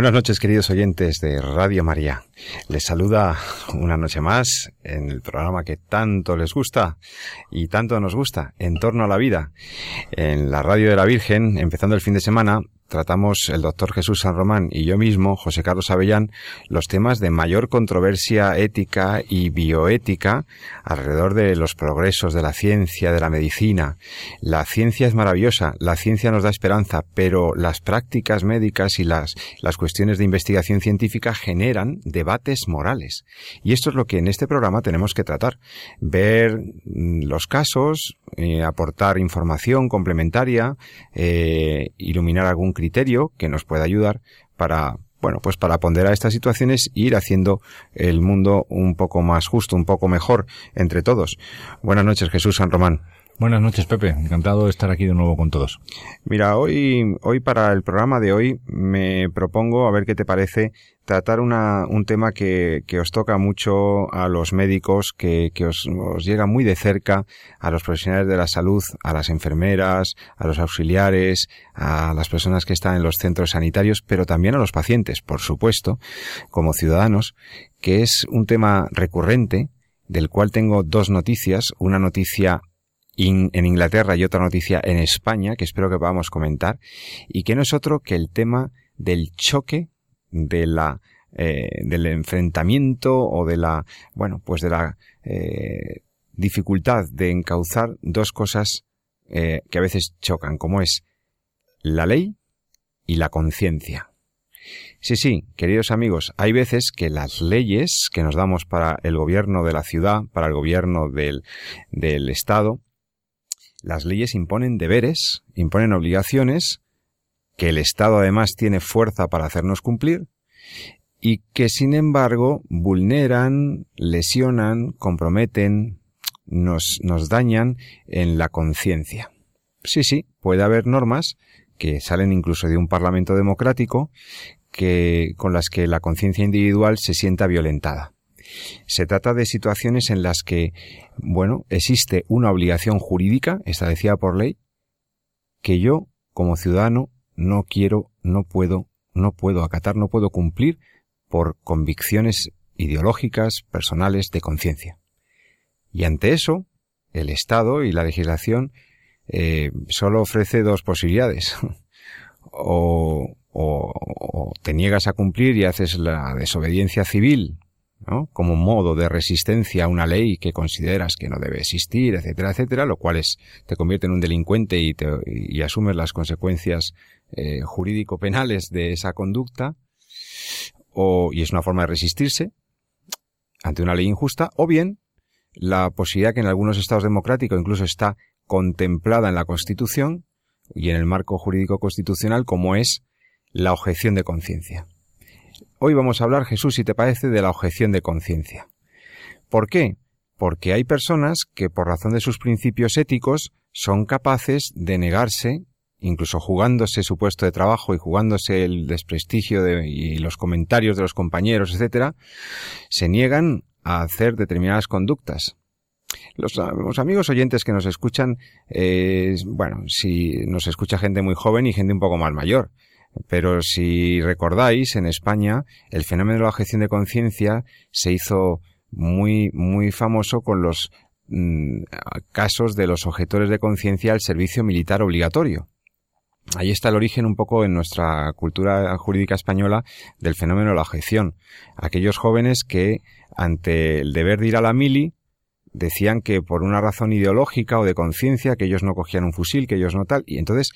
Buenas noches, queridos oyentes de Radio María. Les saluda una noche más en el programa que tanto les gusta y tanto nos gusta, En torno a la vida. En la Radio de la Virgen, empezando el fin de semana, tratamos el doctor Jesús San Román y yo mismo, José Carlos Avellán, los temas de mayor controversia ética y bioética alrededor de los progresos de la ciencia, de la medicina. La ciencia es maravillosa, la ciencia nos da esperanza, pero las prácticas médicas y las, las cuestiones de investigación científica generan debates morales. Y esto es lo que en este programa tenemos que tratar. Ver mm, los casos, eh, aportar información complementaria, eh, iluminar algún criterio que nos pueda ayudar para bueno, pues para ponderar estas situaciones e ir haciendo el mundo un poco más justo, un poco mejor entre todos. Buenas noches, Jesús San Román. Buenas noches, Pepe. Encantado de estar aquí de nuevo con todos. Mira, hoy, hoy para el programa de hoy me propongo, a ver qué te parece, tratar una, un tema que, que os toca mucho a los médicos, que, que os, os llega muy de cerca, a los profesionales de la salud, a las enfermeras, a los auxiliares, a las personas que están en los centros sanitarios, pero también a los pacientes, por supuesto, como ciudadanos, que es un tema recurrente, del cual tengo dos noticias, una noticia en Inglaterra y otra noticia en España que espero que podamos comentar y que no es otro que el tema del choque de la eh, del enfrentamiento o de la bueno pues de la eh, dificultad de encauzar dos cosas eh, que a veces chocan como es la ley y la conciencia. Sí, sí, queridos amigos, hay veces que las leyes que nos damos para el gobierno de la ciudad, para el gobierno del, del Estado, las leyes imponen deberes, imponen obligaciones, que el Estado además tiene fuerza para hacernos cumplir, y que sin embargo vulneran, lesionan, comprometen, nos, nos dañan en la conciencia. Sí, sí, puede haber normas que salen incluso de un parlamento democrático que, con las que la conciencia individual se sienta violentada. Se trata de situaciones en las que, bueno, existe una obligación jurídica establecida por ley que yo, como ciudadano, no quiero, no puedo, no puedo acatar, no puedo cumplir por convicciones ideológicas, personales, de conciencia. Y ante eso, el Estado y la legislación eh, solo ofrece dos posibilidades. o, o, te niegas a cumplir y haces la desobediencia civil como modo de resistencia a una ley que consideras que no debe existir, etcétera, etcétera, lo cual es, te convierte en un delincuente y, te, y asumes las consecuencias eh, jurídico-penales de esa conducta, o, y es una forma de resistirse ante una ley injusta, o bien la posibilidad que en algunos estados democráticos incluso está contemplada en la Constitución y en el marco jurídico constitucional como es la objeción de conciencia. Hoy vamos a hablar, Jesús, si te parece, de la objeción de conciencia. ¿Por qué? Porque hay personas que por razón de sus principios éticos son capaces de negarse, incluso jugándose su puesto de trabajo y jugándose el desprestigio de, y los comentarios de los compañeros, etcétera, se niegan a hacer determinadas conductas. Los, amigos oyentes que nos escuchan, eh, bueno, si nos escucha gente muy joven y gente un poco más mayor, pero si recordáis, en España el fenómeno de la objeción de conciencia se hizo muy, muy famoso con los mm, casos de los objetores de conciencia al servicio militar obligatorio. Ahí está el origen un poco en nuestra cultura jurídica española del fenómeno de la objeción. Aquellos jóvenes que, ante el deber de ir a la mili, decían que por una razón ideológica o de conciencia, que ellos no cogían un fusil, que ellos no tal, y entonces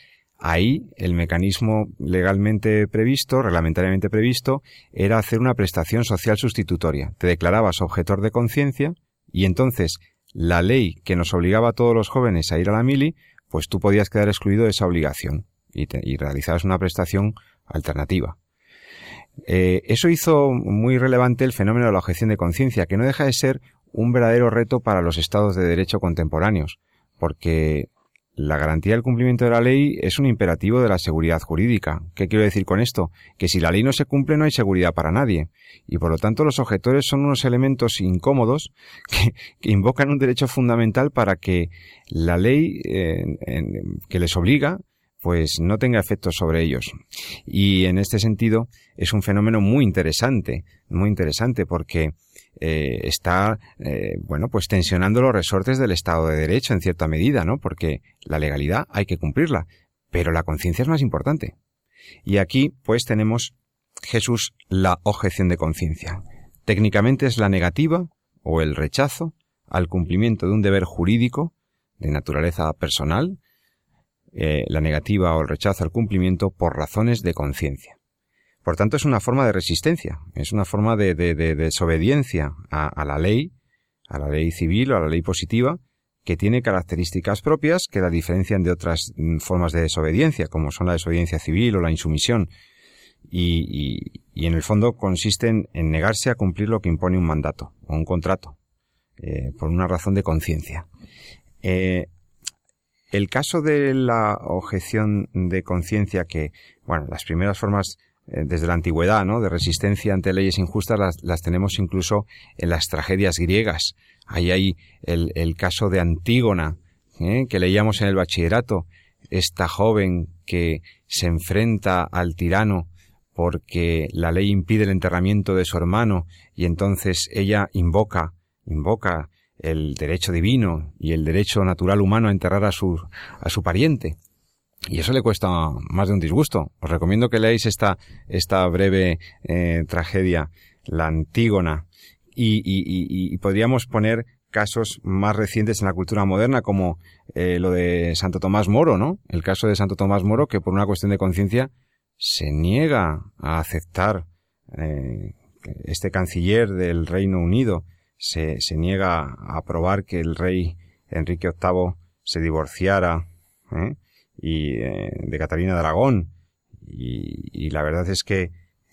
Ahí el mecanismo legalmente previsto, reglamentariamente previsto, era hacer una prestación social sustitutoria. Te declarabas objetor de conciencia y entonces la ley que nos obligaba a todos los jóvenes a ir a la mili, pues tú podías quedar excluido de esa obligación y, y realizabas una prestación alternativa. Eh, eso hizo muy relevante el fenómeno de la objeción de conciencia, que no deja de ser un verdadero reto para los estados de derecho contemporáneos, porque la garantía del cumplimiento de la ley es un imperativo de la seguridad jurídica. ¿Qué quiero decir con esto? Que si la ley no se cumple no hay seguridad para nadie. Y por lo tanto los objetores son unos elementos incómodos que, invocan un derecho fundamental para que la ley que les obliga pues no tenga efectos sobre ellos. Y en este sentido es un fenómeno muy interesante, muy interesante porque eh, está, eh, bueno, pues tensionando los resortes del Estado de Derecho en cierta medida, ¿no? Porque la legalidad hay que cumplirla, pero la conciencia es más importante. Y aquí, pues tenemos Jesús la objeción de conciencia. Técnicamente es la negativa o el rechazo al cumplimiento de un deber jurídico de naturaleza personal eh, la negativa o el rechazo al cumplimiento por razones de conciencia. Por tanto, es una forma de resistencia, es una forma de, desobediencia a, la ley, a la ley civil o a la ley positiva, que tiene características propias que la diferencian de otras mm, formas de desobediencia, como son la desobediencia civil o la insumisión, y, en el fondo consisten en negarse a cumplir lo que impone un mandato o un contrato, eh, por una razón de conciencia. Eh, el caso de la objeción de conciencia que, bueno, las primeras formas eh, desde la antigüedad, ¿no? De resistencia ante leyes injustas las, tenemos incluso en las tragedias griegas. Ahí hay el, caso de Antígona, ¿eh? que leíamos en el bachillerato, esta joven que se enfrenta al tirano porque la ley impide el enterramiento de su hermano y entonces ella invoca, invoca el derecho divino y el derecho natural humano a enterrar a su, a su pariente. Y eso le cuesta más de un disgusto. Os recomiendo que leáis esta, esta breve eh, tragedia, la Antígona. Y, y, podríamos poner casos más recientes en la cultura moderna, como eh, lo de Santo Tomás Moro, ¿no? El caso de Santo Tomás Moro, que por una cuestión de conciencia se niega a aceptar eh, este canciller del Reino Unido se, se niega a aprobar que el rey Enrique VIII se divorciara ¿eh? y eh, de Catalina de Aragón y, la verdad es que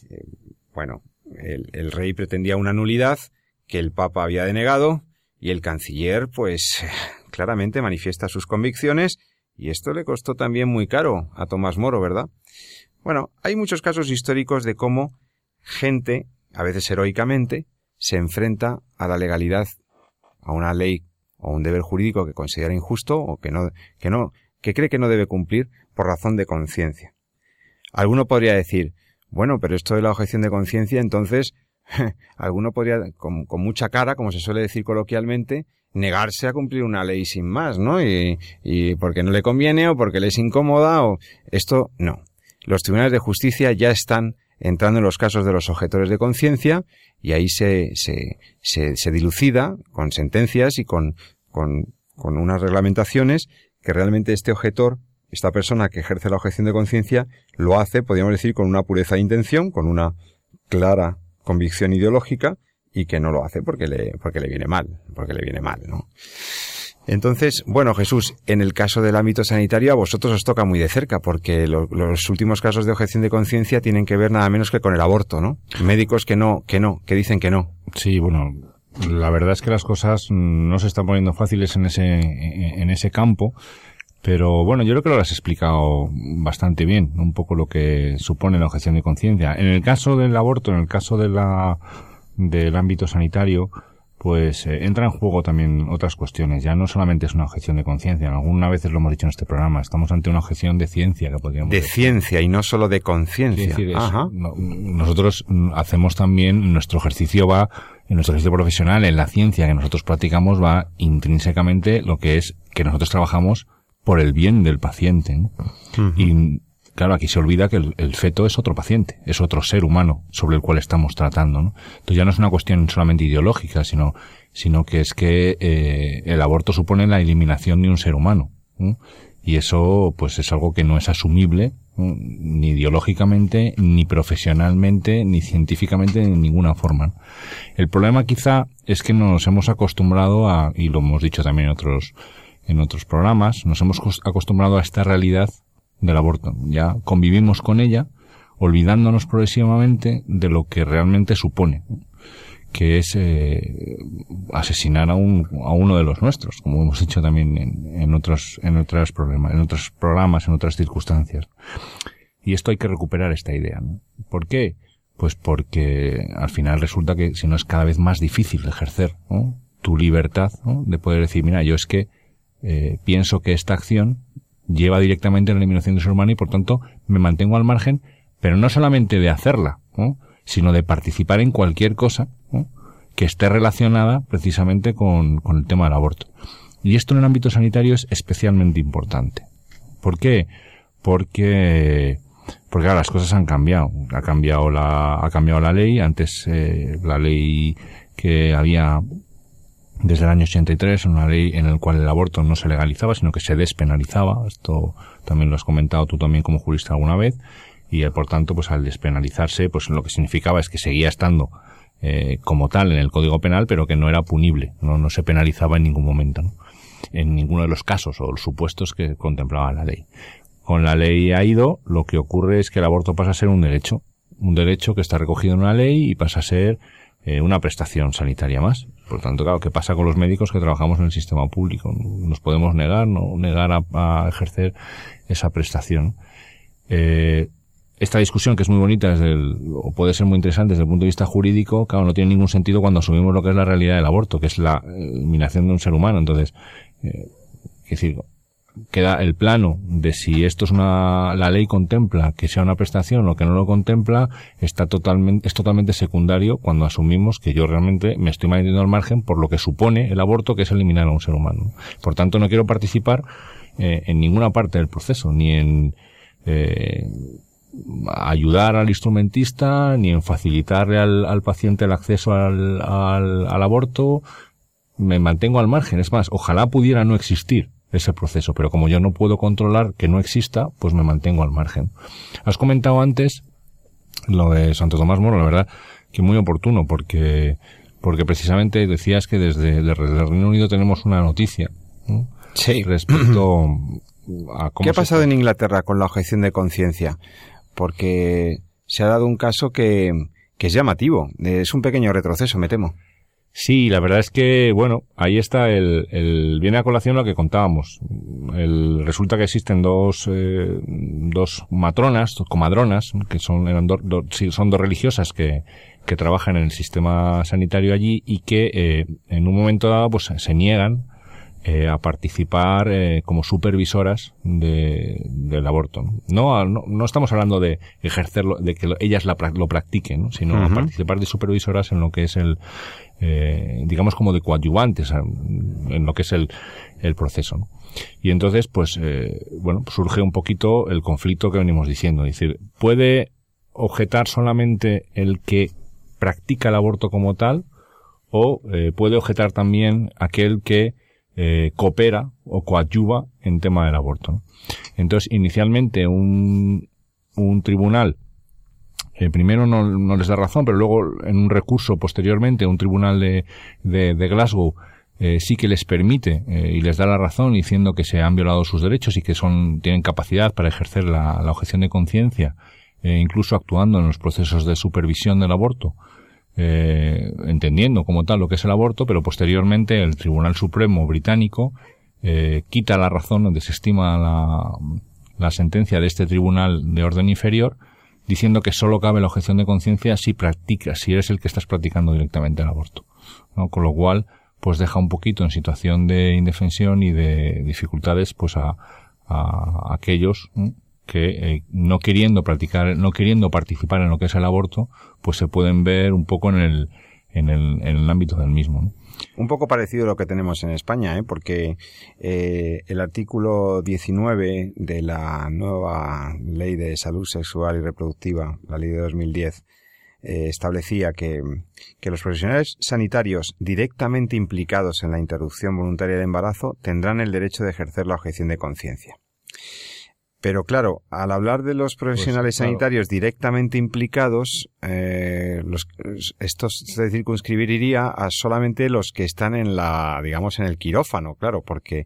eh, bueno el, rey pretendía una nulidad que el Papa había denegado y el canciller pues claramente manifiesta sus convicciones y esto le costó también muy caro a Tomás Moro, ¿verdad? Bueno, hay muchos casos históricos de cómo gente, a veces heroicamente, se enfrenta a la legalidad, a una ley o un deber jurídico que considera injusto o que no, que no, que cree que no debe cumplir por razón de conciencia. Alguno podría decir, bueno, pero esto de la objeción de conciencia, entonces, alguno podría, con, mucha cara, como se suele decir coloquialmente, negarse a cumplir una ley sin más, ¿no? Y, y porque no le conviene o porque le es incómoda o esto no. Los tribunales de justicia ya están entrando en los casos de los objetores de conciencia y ahí se, se, se, dilucida con sentencias y con, con, con unas reglamentaciones que realmente este objetor, esta persona que ejerce la objeción de conciencia, lo hace, podríamos decir, con una pureza de intención, con una clara convicción ideológica y que no lo hace porque le, porque le viene mal, porque le viene mal, ¿no? Entonces, bueno, Jesús, en el caso del ámbito sanitario a vosotros os toca muy de cerca, porque los últimos casos de objeción de conciencia tienen que ver nada menos que con el aborto, ¿no? Médicos que no, que no, que dicen que no. Sí, bueno, la verdad es que las cosas no se están poniendo fáciles en ese, en ese campo, pero bueno, yo creo que lo has explicado bastante bien, un poco lo que supone la objeción de conciencia. En el caso del aborto, en el caso de la, del ámbito sanitario, pues eh, entra en juego también otras cuestiones. Ya no solamente es una objeción de conciencia, alguna veces lo hemos dicho en este programa, estamos ante una objeción de ciencia que podríamos De ciencia y no solo de conciencia. nosotros hacemos también, nuestro ejercicio va, en nuestro ejercicio profesional, en la ciencia que nosotros practicamos, va intrínsecamente lo que es que nosotros trabajamos por el bien del paciente. Y Claro, aquí se olvida que el, feto es otro paciente, es otro ser humano sobre el cual estamos tratando, ¿no? Entonces ya no es una cuestión solamente ideológica, sino, sino que es que eh, el aborto supone la eliminación de un ser humano. Y eso, pues, es algo que no es asumible ni ideológicamente, ni profesionalmente, ni científicamente, de ninguna forma. El problema quizá es que nos hemos acostumbrado a, y lo hemos dicho también en otros, en otros programas, nos hemos acostumbrado a esta realidad del aborto. Ya convivimos con ella olvidándonos progresivamente de lo que realmente supone, que es eh, asesinar a, un, a uno de los nuestros, como hemos dicho también en, en otros en otros programas, en otros programas, en otras circunstancias. Y esto hay que recuperar esta idea. ¿no? ¿Por qué? Pues porque al final resulta que si no es cada vez más difícil ejercer tu libertad de poder decir, mira, yo es que eh, pienso que esta acción lleva directamente a la eliminación del ser humano y por tanto me mantengo al margen, pero no solamente de hacerla, sino de participar en cualquier cosa que esté relacionada precisamente con, con el tema del aborto. Y esto en el ámbito sanitario es especialmente importante. ¿Por qué? Porque porque ahora las cosas han cambiado. Ha cambiado la, ha cambiado la ley. Antes eh, la ley que había desde el año 83, una ley en la cual el aborto no se legalizaba, sino que se despenalizaba. Esto también lo has comentado tú también como jurista alguna vez. Y eh, por tanto, pues al despenalizarse, pues lo que significaba es que seguía estando eh, como tal en el Código Penal, pero que no era punible, no, no se penalizaba en ningún momento, ¿no? en ninguno de los casos o los supuestos que contemplaba la ley. Con la ley ha ido, lo que ocurre es que el aborto pasa a ser un derecho, un derecho que está recogido en una ley y pasa a ser eh, una prestación sanitaria más. Por tanto, claro, ¿qué pasa con los médicos que trabajamos en el sistema público? Nos podemos negar, no negar a, ejercer esa prestación. Eh, esta discusión, que es muy bonita desde el, o puede ser muy interesante desde el punto de vista jurídico, claro, no tiene ningún sentido cuando asumimos lo que es la realidad del aborto, que es la eliminación de un ser humano. Entonces, eh, es decir, queda el plano de si esto es una, la ley contempla que sea una prestación o que no lo contempla, está totalmente, es totalmente secundario cuando asumimos que yo realmente me estoy manteniendo al margen por lo que supone el aborto, que es eliminar a un ser humano. Por tanto, no quiero participar eh, en ninguna parte del proceso, ni en, eh, ayudar al instrumentista, ni en facilitarle al, al paciente el acceso al, al, al aborto, me mantengo al margen. Es más, ojalá pudiera no existir ese proceso, pero como yo no puedo controlar que no exista, pues me mantengo al margen. Has comentado antes lo de Santo Tomás Moro, la verdad que muy oportuno, porque, porque precisamente decías que desde, el Reino Unido tenemos una noticia sí. respecto a cómo ¿Qué ha pasado en Inglaterra con la objeción de conciencia? Porque se ha dado un caso que, que es llamativo, es un pequeño retroceso, me temo. Sí, la verdad es que, bueno, ahí está el, el viene a colación lo que contábamos. El, resulta que existen dos, eh, dos matronas, dos comadronas, que son, eran sí, son dos religiosas que, que trabajan en el sistema sanitario allí y que, eh, en un momento dado, pues se niegan eh, a participar eh, como supervisoras de, del aborto. No, no, no, estamos hablando de ejercerlo, de que ellas la, lo practiquen, sino a participar de supervisoras en lo que es el, eh, digamos como de coadyuvantes en lo que es el, el proceso. Y entonces, pues, eh, bueno, surge un poquito el conflicto que venimos diciendo. Es decir, ¿puede objetar solamente el que practica el aborto como tal? ¿O eh, puede objetar también aquel que eh, coopera o coadyuva en tema del aborto? Entonces, inicialmente un, un tribunal eh, primero no, no, les da razón, pero luego en un recurso posteriormente, un tribunal de, de, de Glasgow eh, sí que les permite eh, y les da la razón diciendo que se han violado sus derechos y que son tienen capacidad para ejercer la, la objeción de conciencia, eh, incluso actuando en los procesos de supervisión del aborto. Eh, entendiendo como tal lo que es el aborto, pero posteriormente el Tribunal Supremo británico quita la razón, desestima la, la sentencia de este tribunal de orden inferior diciendo que solo cabe la objeción de conciencia si practicas, si eres el que estás practicando directamente el aborto. ¿no? Con lo cual, pues deja un poquito en situación de indefensión y de dificultades pues a, aquellos que eh, no queriendo practicar, no queriendo participar en lo que es el aborto, pues se pueden ver un poco en el, en el, en el ámbito del mismo. ¿no? Un poco parecido a lo que tenemos en España, ¿eh? porque eh, el artículo 19 de la nueva Ley de Salud Sexual y Reproductiva, la Ley de 2010, eh, establecía que, que los profesionales sanitarios directamente implicados en la interrupción voluntaria del embarazo tendrán el derecho de ejercer la objeción de conciencia. Pero claro, al hablar de los profesionales Pues, claro. sanitarios directamente implicados, eh, los, esto se circunscribiría a solamente los que están en la, digamos, en el quirófano, claro, porque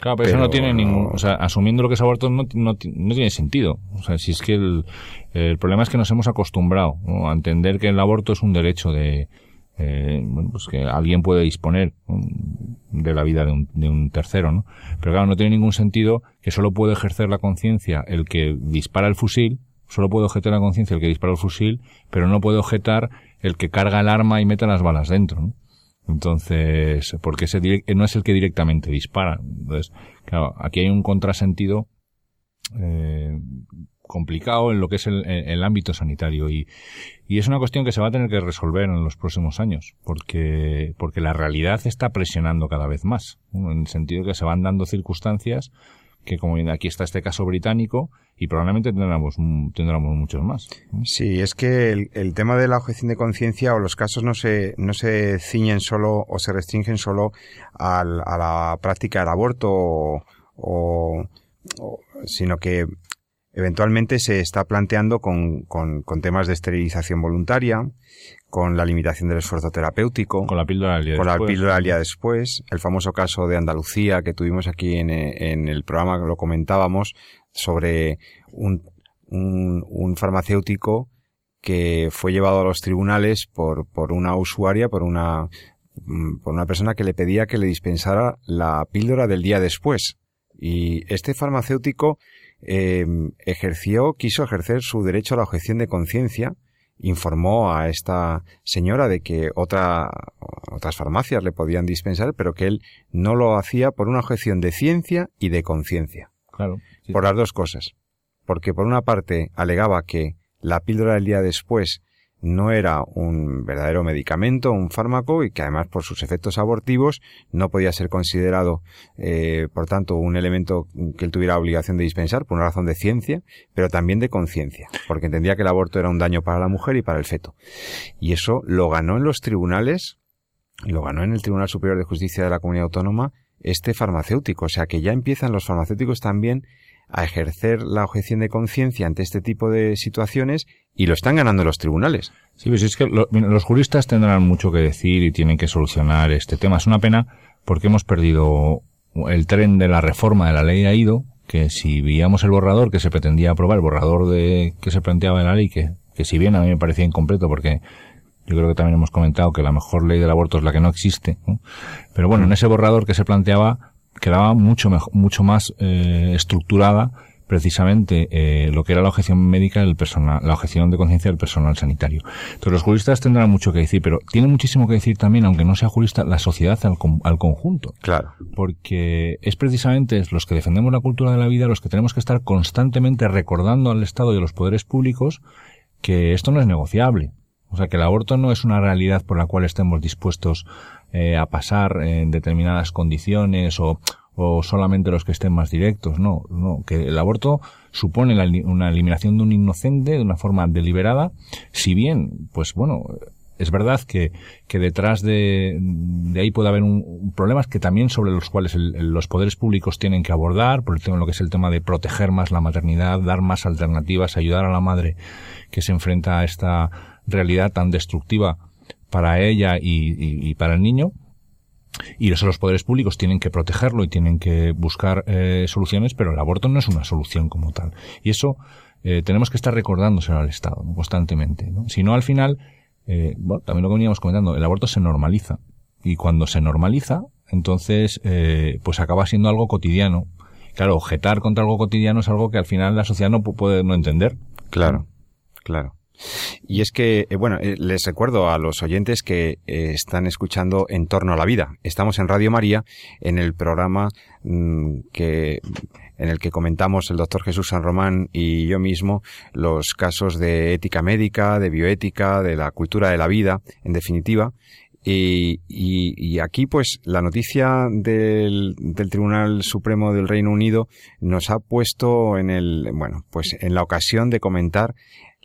Claro, pero, eso no tiene ningún, o sea, asumiendo lo que es aborto no, no, ti- no tiene sentido. O sea, si es que el, el problema es que nos hemos acostumbrado ¿no? a entender que el aborto es un derecho de, eh, bueno, pues que alguien puede disponer ¿no? de la vida de un, de un tercero, ¿no? Pero claro, no tiene ningún sentido que solo puede ejercer la conciencia el que dispara el fusil, solo puede objetar la conciencia el que dispara el fusil, pero no puede objetar el que carga el arma y mete las balas dentro, ¿no? Entonces, porque ese direc- no es el que directamente dispara. Entonces, claro, aquí hay un contrasentido eh, complicado en lo que es el, el ámbito sanitario y, y es una cuestión que se va a tener que resolver en los próximos años porque, porque la realidad está presionando cada vez más, en el sentido que se van dando circunstancias que como aquí está este caso británico y probablemente tendremos, tendremos muchos más. Sí, es que el, el, tema de la objeción de conciencia o los casos no se, no se ciñen solo o se restringen solo a la práctica del aborto o, sino que eventualmente se está planteando con, con, con, temas de esterilización voluntaria, con la limitación del esfuerzo terapéutico, con la píldora del día con después. la píldora del día después, el famoso caso de Andalucía que tuvimos aquí en, en el programa, lo comentábamos, sobre un, un, un, farmacéutico que fue llevado a los tribunales por, por una usuaria, por una, por una persona que le pedía que le dispensara la píldora del día después. Y este farmacéutico eh, ejerció, quiso ejercer su derecho a la objeción de conciencia, informó a esta señora de que otra, otras farmacias le podían dispensar, pero que él no lo hacía por una objeción de ciencia y de conciencia. Claro. Sí. Por las dos cosas. Porque por una parte alegaba que la píldora del día después no era un verdadero medicamento, un fármaco, y que además por sus efectos abortivos no podía ser considerado, eh, por tanto, un elemento que él tuviera obligación de dispensar por una razón de ciencia, pero también de conciencia, porque entendía que el aborto era un daño para la mujer y para el feto. Y eso lo ganó en los tribunales, lo ganó en el Tribunal Superior de Justicia de la Comunidad Autónoma este farmacéutico, o sea que ya empiezan los farmacéuticos también a ejercer la objeción de conciencia ante este tipo de situaciones y lo están ganando los tribunales. Sí, pues es que lo, los juristas tendrán mucho que decir y tienen que solucionar este tema. Es una pena porque hemos perdido el tren de la reforma de la ley AIDO, que si veíamos el borrador que se pretendía aprobar, el borrador de que se planteaba en la ley, que, que si bien a mí me parecía incompleto porque yo creo que también hemos comentado que la mejor ley del aborto es la que no existe, pero bueno, en ese borrador que se planteaba quedaba mucho mejor, mucho más eh, estructurada precisamente eh, lo que era la objeción médica del personal, la objeción de conciencia del personal sanitario. Entonces los juristas tendrán mucho que decir, pero tiene muchísimo que decir también, aunque no sea jurista, la sociedad al, al conjunto. Claro. Porque es precisamente los que defendemos la cultura de la vida los que tenemos que estar constantemente recordando al Estado y a los poderes públicos que esto no es negociable. O sea, que el aborto no es una realidad por la cual estemos dispuestos eh, a pasar en determinadas condiciones o, o solamente los que estén más directos. No, no, que el aborto supone la, una eliminación de un inocente de una forma deliberada, si bien, pues bueno, es verdad que, que detrás de, de ahí puede haber un, problemas que también sobre los cuales el, los poderes públicos tienen que abordar, por el tema, lo que es el tema de proteger más la maternidad, dar más alternativas, ayudar a la madre que se enfrenta a esta realidad tan destructiva para ella y, para el niño. Y eso los poderes públicos tienen que protegerlo y tienen que buscar eh, soluciones, pero el aborto no es una solución como tal. Y eso eh, tenemos que estar recordándoselo al Estado constantemente. ¿no? Si no, al final, eh, bueno, también lo que veníamos comentando, el aborto se normaliza. Y cuando se normaliza, entonces, eh, pues acaba siendo algo cotidiano. Claro, objetar contra algo cotidiano es algo que al final la sociedad no puede no entender. Claro, claro. Y es que, eh, bueno, eh, les recuerdo a los oyentes que eh, están escuchando En torno a la vida. Estamos en Radio María, en el programa mmm, que en el que comentamos el doctor Jesús San Román y yo mismo los casos de ética médica, de bioética, de la cultura de la vida, en definitiva. Y, y, y aquí, pues, la noticia del, del Tribunal Supremo del Reino Unido nos ha puesto en el, bueno, pues, en la ocasión de comentar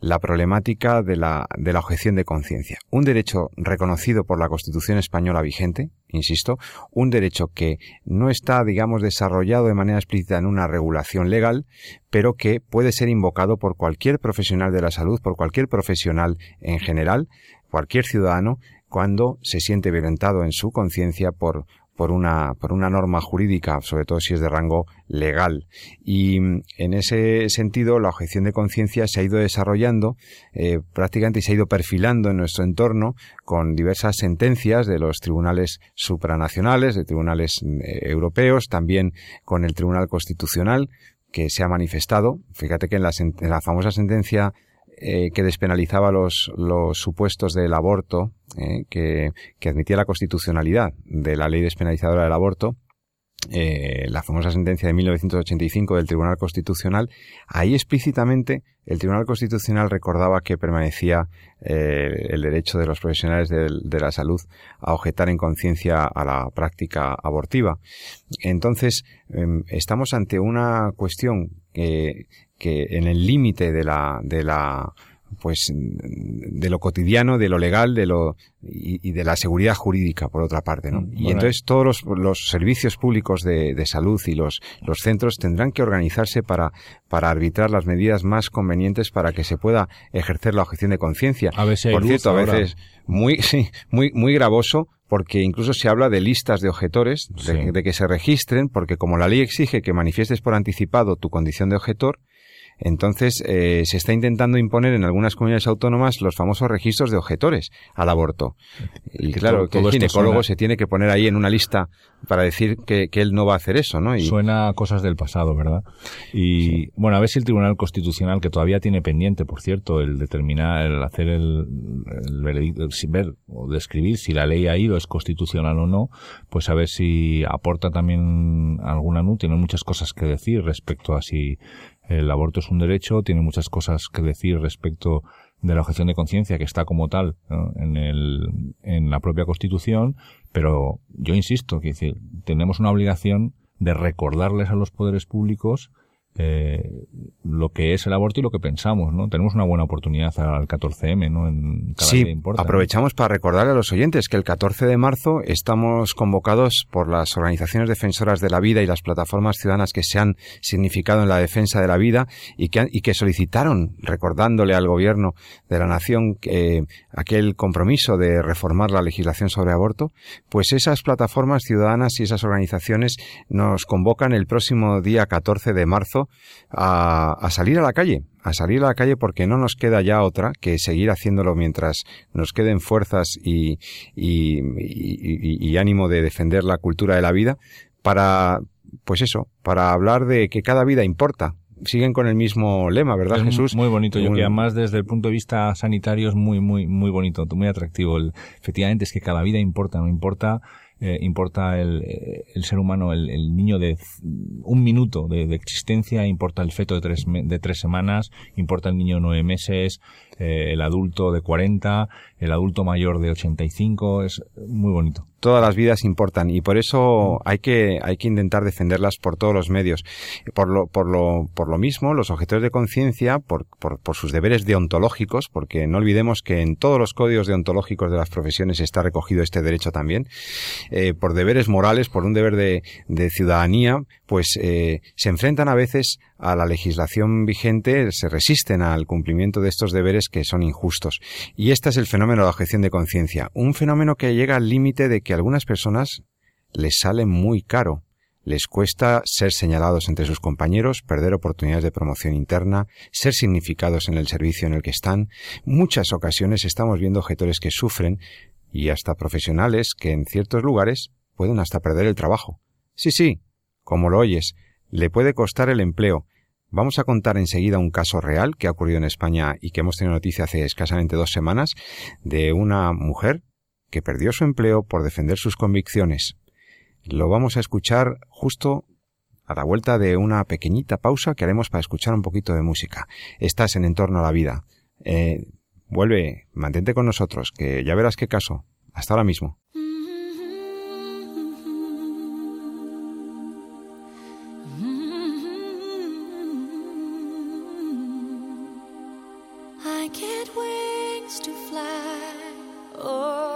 la problemática de la, de la objeción de conciencia. Un derecho reconocido por la Constitución española vigente, insisto, un derecho que no está, digamos, desarrollado de manera explícita en una regulación legal, pero que puede ser invocado por cualquier profesional de la salud, por cualquier profesional en general, cualquier ciudadano, cuando se siente violentado en su conciencia por, por una, por una norma jurídica, sobre todo si es de rango legal. Y mm, en ese sentido, la objeción de conciencia se ha ido desarrollando eh, prácticamente y se ha ido perfilando en nuestro entorno con diversas sentencias de los tribunales supranacionales, de tribunales mm, europeos, también con el Tribunal Constitucional, que se ha manifestado. Fíjate que en la, en la famosa sentencia eh, que despenalizaba los, los supuestos del aborto, eh, que, que, admitía la constitucionalidad de la ley despenalizadora del aborto, eh, la famosa sentencia de 1985 del Tribunal Constitucional, ahí explícitamente el Tribunal Constitucional recordaba que permanecía el derecho de los profesionales de, la salud a objetar en conciencia a la práctica abortiva. Entonces, eh, estamos ante una cuestión que, que en el límite de la, de la pues de lo cotidiano, de lo legal, de lo y, de la seguridad jurídica, por otra parte, ¿no? Mm, y entonces todos los, los servicios públicos de, de, salud y los, los centros tendrán que organizarse para, para arbitrar las medidas más convenientes para que se pueda ejercer la objeción de conciencia. Por cierto, a veces muy, sí, muy, muy gravoso porque incluso se habla de listas de objetores, de, de, que se registren, porque como la ley exige que manifiestes por anticipado tu condición de objetor, entonces, eh, se está intentando imponer en algunas comunidades autónomas los famosos registros de objetores al aborto. Y que claro, todo, que el ginecólogo suena... se tiene que poner ahí en una lista para decir que, que, él no va a hacer eso, ¿no? Y... Suena a cosas del pasado, ¿verdad? Y sí. bueno, a ver si el Tribunal Constitucional, que todavía tiene pendiente, por cierto, el determinar, el hacer el, el veredicto, ver o describir si la ley ha ido es constitucional o no, pues a ver si aporta también alguna NU. Tiene muchas cosas que decir respecto a si el aborto es un derecho, tiene muchas cosas que decir respecto de la objeción de conciencia que está como tal en, el, en la propia Constitución, pero yo insisto que tenemos una obligación de recordarles a los poderes públicos eh, lo que es el aborto y lo que pensamos, ¿no? Tenemos una buena oportunidad al 14M, ¿no? En cada sí, importa, aprovechamos ¿no? para recordarle a los oyentes que el 14 de marzo estamos convocados por las organizaciones defensoras de la vida y las plataformas ciudadanas que se han significado en la defensa de la vida y que, y que solicitaron, recordándole al gobierno de la nación eh, aquel compromiso de reformar la legislación sobre aborto, pues esas plataformas ciudadanas y esas organizaciones nos convocan el próximo día 14 de marzo a, a, salir a la calle, a salir a la calle porque no nos queda ya otra que seguir haciéndolo mientras nos queden fuerzas y, y, y, y ánimo de defender la cultura de la vida para, pues eso, para hablar de que cada vida importa, siguen con el mismo lema, ¿verdad, es Jesús? Muy bonito, yo que además desde el punto de vista sanitario es muy, muy, muy bonito, muy atractivo. El, efectivamente es que cada vida importa, no importa eh, importa el, el, ser humano, el, el, niño de un minuto de, de, existencia, importa el feto de tres, de tres semanas, importa el niño nueve meses, eh, el adulto de 40, el adulto mayor de 85, es muy bonito. Todas las vidas importan y por eso hay que, hay que intentar defenderlas por todos los medios. Por lo, por lo, por lo mismo, los objetores de conciencia, por, por, por sus deberes deontológicos, porque no olvidemos que en todos los códigos deontológicos de las profesiones está recogido este derecho también, eh, por deberes morales, por un deber de, de ciudadanía, pues eh, se enfrentan a veces a la legislación vigente, se resisten al cumplimiento de estos deberes que son injustos. Y este es el fenómeno de la objeción de conciencia, un fenómeno que llega al límite de que a algunas personas les sale muy caro. Les cuesta ser señalados entre sus compañeros, perder oportunidades de promoción interna, ser significados en el servicio en el que están. Muchas ocasiones estamos viendo objetores que sufren y hasta profesionales que en ciertos lugares pueden hasta perder el trabajo. Sí, sí, como lo oyes, le puede costar el empleo. Vamos a contar enseguida un caso real que ha ocurrido en España y que hemos tenido noticia hace escasamente dos semanas de una mujer que perdió su empleo por defender sus convicciones. Lo vamos a escuchar justo a la vuelta de una pequeñita pausa que haremos para escuchar un poquito de música. Estás en Entorno a la Vida. Eh, vuelve, mantente con nosotros, que ya verás qué caso. Hasta ahora mismo. get wings to fly. Oh.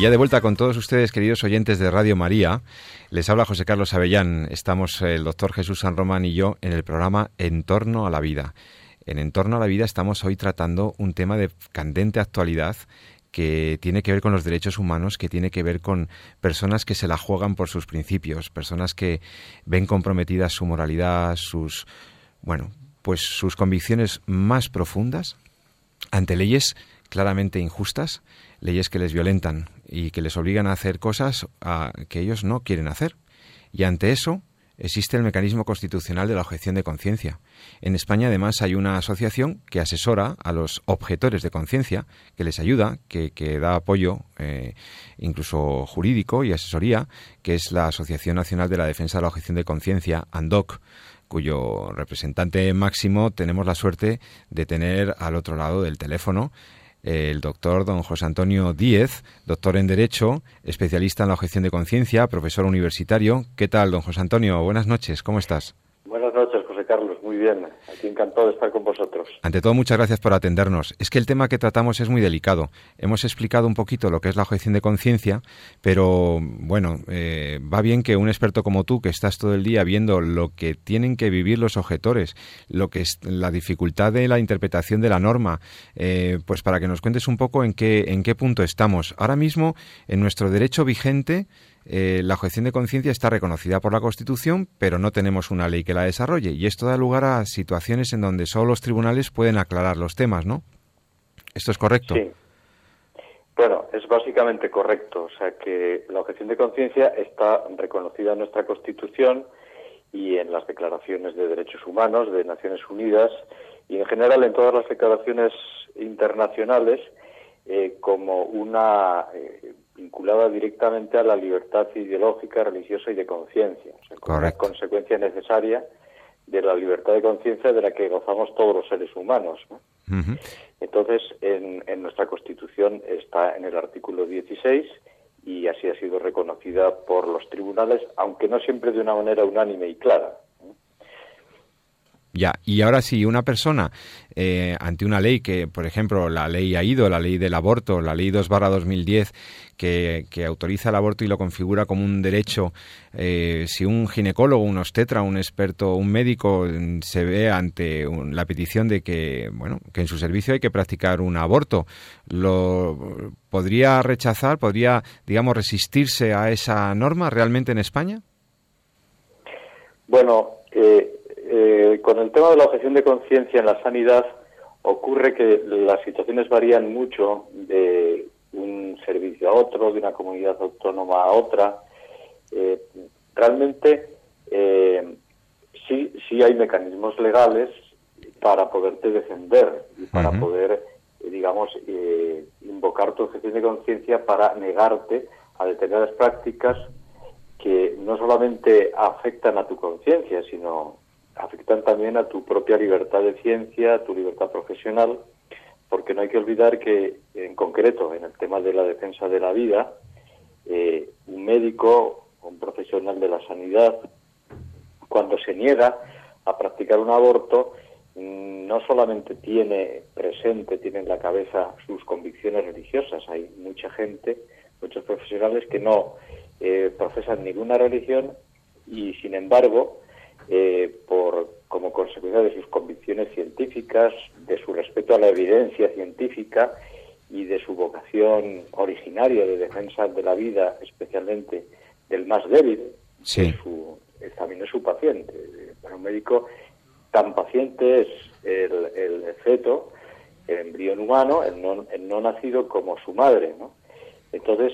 Y ya de vuelta con todos ustedes, queridos oyentes de Radio María, les habla José Carlos Avellán. Estamos el doctor Jesús San Román y yo en el programa En torno a la vida. En En torno a la vida estamos hoy tratando un tema de candente actualidad que tiene que ver con los derechos humanos, que tiene que ver con personas que se la juegan por sus principios, personas que ven comprometidas su moralidad, sus bueno, pues sus convicciones más profundas ante leyes claramente injustas, leyes que les violentan y que les obligan a hacer cosas a, que ellos no quieren hacer. Y ante eso existe el mecanismo constitucional de la objeción de conciencia. En España además hay una asociación que asesora a los objetores de conciencia, que les ayuda, que, da apoyo eh, incluso jurídico y asesoría, que es la Asociación Nacional de la Defensa de la Objeción de Conciencia, ANDOC, cuyo representante máximo tenemos la suerte de tener al otro lado del teléfono el doctor don José Antonio Díez, doctor en Derecho, especialista en la objeción de conciencia, profesor universitario. ¿Qué tal, don José Antonio? Buenas noches, ¿cómo estás? Buenas noches. Muy bien. Aquí encantado de estar con vosotros. Ante todo, muchas gracias por atendernos. Es que el tema que tratamos es muy delicado. Hemos explicado un poquito lo que es la objeción de conciencia, pero bueno, eh, va bien que un experto como tú, que estás todo el día viendo lo que tienen que vivir los objetores, lo que es la dificultad de la interpretación de la norma, eh, pues para que nos cuentes un poco en qué, en qué punto estamos. Ahora mismo, en nuestro derecho vigente, eh, la objeción de conciencia está reconocida por la Constitución, pero no tenemos una ley que la desarrolle. Y esto da lugar a situaciones en donde solo los tribunales pueden aclarar los temas, ¿no? ¿Esto es correcto? Sí. Bueno, es básicamente correcto. O sea que la objeción de conciencia está reconocida en nuestra Constitución y en las declaraciones de derechos humanos de Naciones Unidas y en general en todas las declaraciones internacionales eh, como una eh, vinculada directamente a la libertad ideológica, religiosa y de conciencia. O sea, una consecuencia necesaria de la libertad de conciencia de la que gozamos todos los seres humanos. Entonces, en, en, nuestra Constitución está en el artículo 16 y así ha sido reconocida por los tribunales, aunque no siempre de una manera unánime y clara. Ya, y ahora si una persona eh, ante una ley que, por ejemplo, la ley ha ido, la ley del aborto, la ley 2 barra 2010, que, que autoriza el aborto y lo configura como un derecho, eh, si un ginecólogo, un obstetra, un experto, un médico mm, se ve ante la petición de que, bueno, que en su servicio hay que practicar un aborto, ¿lo podría rechazar, podría, digamos, resistirse a esa norma realmente en España? Bueno, eh, eh, con el tema de la objeción de conciencia en la sanidad ocurre que las situaciones varían mucho de un servicio a otro, de una comunidad autónoma a otra. Eh, realmente eh, sí, sí hay mecanismos legales para poderte defender y para poder, eh, digamos, eh, invocar tu objeción de conciencia para negarte a determinadas prácticas que no solamente afectan a tu conciencia, sino afectan también a tu propia libertad de ciencia, a tu libertad profesional, porque no hay que olvidar que, en concreto, en el tema de la defensa de la vida, eh, un médico, un profesional de la sanidad, cuando se niega a practicar un aborto, mm, no solamente tiene presente, tiene en la cabeza sus convicciones religiosas. Hay mucha gente, muchos profesionales que no eh, profesan ninguna religión y, sin embargo, eh, por como consecuencia de sus convicciones científicas, de su respeto a la evidencia científica y de su vocación originaria de defensa de la vida, especialmente del más débil, sí. su, también es su paciente. Para un médico tan paciente es el, el feto, el embrión humano, el no, el no nacido como su madre. ¿no? Entonces,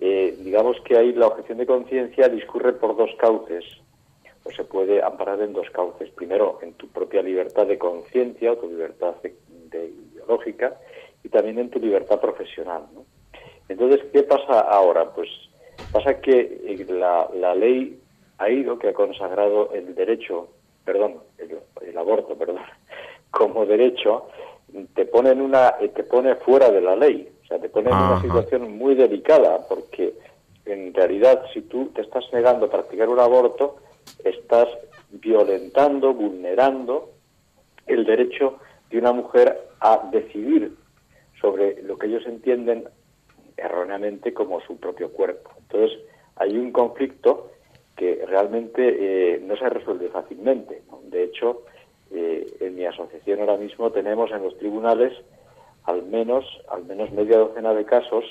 eh, digamos que ahí la objeción de conciencia discurre por dos cauces, o se puede amparar en dos cauces. Primero, en tu propia libertad de conciencia o tu libertad de, ideológica y también en tu libertad profesional. ¿no? Entonces, ¿qué pasa ahora? Pues pasa que eh, la, la ley ha ido, que ha consagrado el derecho, perdón, el, el aborto, perdón, como derecho, te pone, en una, te pone fuera de la ley. O sea, te pone en una situación muy delicada, porque en realidad, si tú te estás negando a practicar un aborto, estás violentando, vulnerando el derecho de una mujer a decidir sobre lo que ellos entienden erróneamente como su propio cuerpo. Entonces, hay un conflicto que realmente eh, no se resuelve fácilmente. De hecho, eh, en mi asociación ahora mismo tenemos en los tribunales al menos, al menos media docena de casos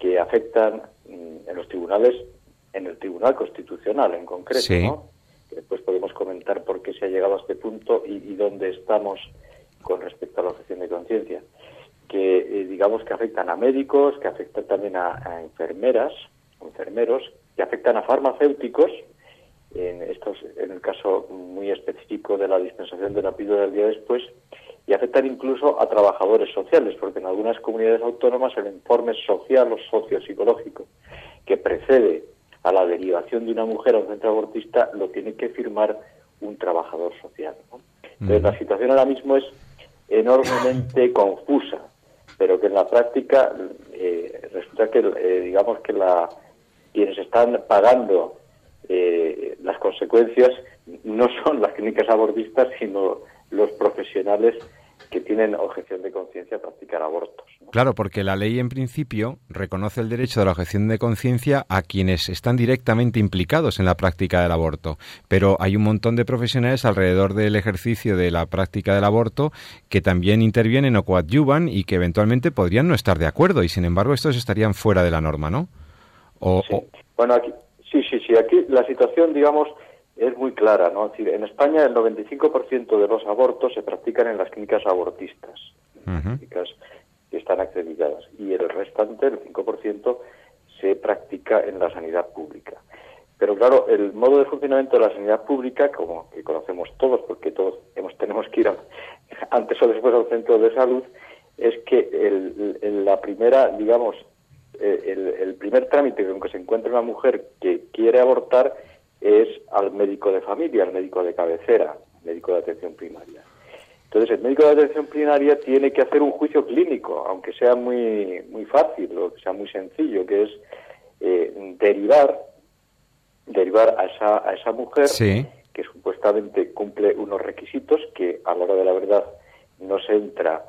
que afectan mm, en los tribunales, en el Tribunal Constitucional en concreto, ¿no? Después podemos comentar por qué se ha llegado a este punto y, y dónde estamos con respecto a la objeción de conciencia. Que eh, digamos que afectan a médicos, que afectan también a, a enfermeras, enfermeros, que afectan a farmacéuticos, en, estos, en el caso muy específico de la dispensación de la píldora del día después, y afectan incluso a trabajadores sociales, porque en algunas comunidades autónomas el informe social o sociopsicológico que precede a la derivación de una mujer a un centro abortista lo tiene que firmar un trabajador social. ¿no? Entonces, la situación ahora mismo es enormemente confusa, pero que en la práctica eh, resulta que, eh, digamos que la, quienes están pagando eh, las consecuencias no son las clínicas abortistas, sino los profesionales que tienen objeción de conciencia a practicar abortos. ¿no? Claro, porque la ley en principio reconoce el derecho de la objeción de conciencia a quienes están directamente implicados en la práctica del aborto, pero hay un montón de profesionales alrededor del ejercicio de la práctica del aborto que también intervienen o coadyuvan y que eventualmente podrían no estar de acuerdo y sin embargo estos estarían fuera de la norma, ¿no? O, sí. Bueno, aquí, sí, sí, sí, aquí la situación, digamos, es muy clara, ¿no? Es decir, en España el 95% de los abortos se practican en las clínicas abortistas, uh -huh. clínicas que están acreditadas, y el restante, el 5%, se practica en la sanidad pública. Pero claro, el modo de funcionamiento de la sanidad pública, como que conocemos todos, porque todos hemos, tenemos que ir a, antes o después al centro de salud, es que el, el, la primera, digamos, eh, el, el primer trámite con que se encuentra una mujer que quiere abortar es al médico de familia, al médico de cabecera, médico de atención primaria. Entonces, el médico de atención primaria tiene que hacer un juicio clínico, aunque sea muy, muy fácil o que sea muy sencillo, que es eh, derivar, derivar a esa, a esa mujer sí. que supuestamente cumple unos requisitos que a la hora de la verdad no se entra